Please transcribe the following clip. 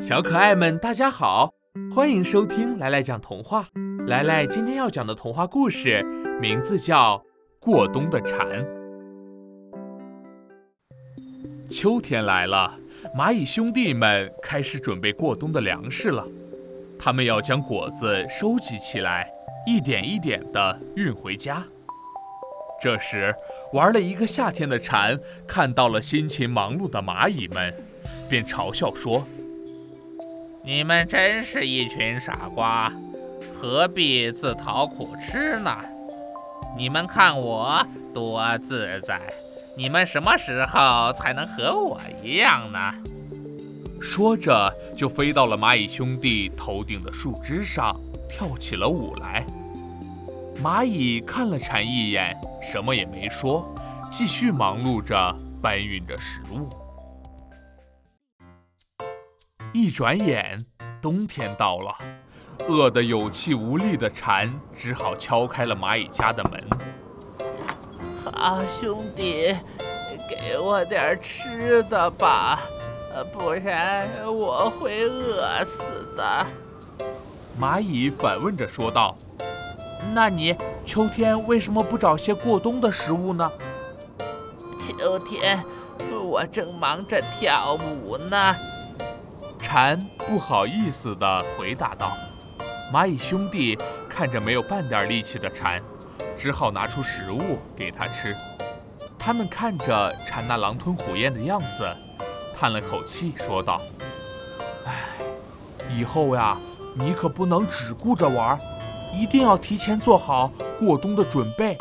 小可爱们，大家好，欢迎收听来来讲童话。来来今天要讲的童话故事名字叫《过冬的蝉》。秋天来了，蚂蚁兄弟们开始准备过冬的粮食了。他们要将果子收集起来，一点一点地运回家。这时，玩了一个夏天的蝉看到了辛勤忙碌的蚂蚁们，便嘲笑说：“你们真是一群傻瓜，何必自讨苦吃呢？你们看我多自在，你们什么时候才能和我一样呢？”说着，就飞到了蚂蚁兄弟头顶的树枝上，跳起了舞来。蚂蚁看了蝉一眼，什么也没说，继续忙碌着搬运着食物。一转眼，冬天到了，饿得有气无力的蝉只好敲开了蚂蚁家的门。好兄弟，给我点吃的吧，不然我会饿死的。蚂蚁反问着说道。那你秋天为什么不找些过冬的食物呢？秋天，我正忙着跳舞呢。蝉不好意思地回答道。蚂蚁兄弟看着没有半点力气的蝉，只好拿出食物给他吃。他们看着蝉那狼吞虎咽的样子，叹了口气说道：“唉，以后呀，你可不能只顾着玩。”一定要提前做好过冬的准备。